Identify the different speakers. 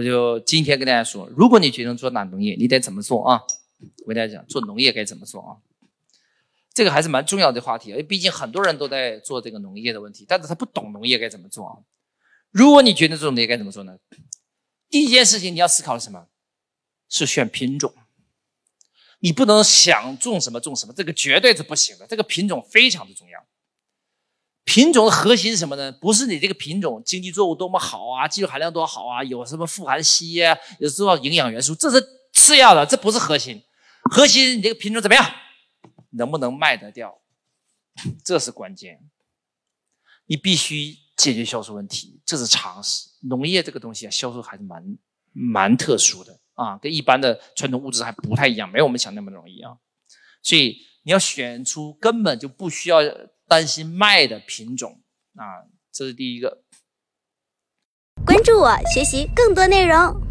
Speaker 1: 我就今天跟大家说，如果你决定做哪农业，你得怎么做啊？我跟大家讲，做农业该怎么做啊？这个还是蛮重要的话题，因为毕竟很多人都在做这个农业的问题，但是他不懂农业该怎么做啊？如果你决定做农业该怎么做呢？第一件事情你要思考什么？是选品种。你不能想种什么种什么，这个绝对是不行的。这个品种非常的重要。品种的核心是什么呢？不是你这个品种经济作物多么好啊，技术含量多好啊，有什么富含硒啊，有多少营养元素，这是次要的，这不是核心。核心你这个品种怎么样？能不能卖得掉？这是关键。你必须解决销售问题，这是常识。农业这个东西啊，销售还是蛮蛮特殊的。啊，跟一般的传统物质还不太一样，没有我们想那么容易啊。所以你要选出根本就不需要担心卖的品种啊，这是第一个。
Speaker 2: 关注我，学习更多内容。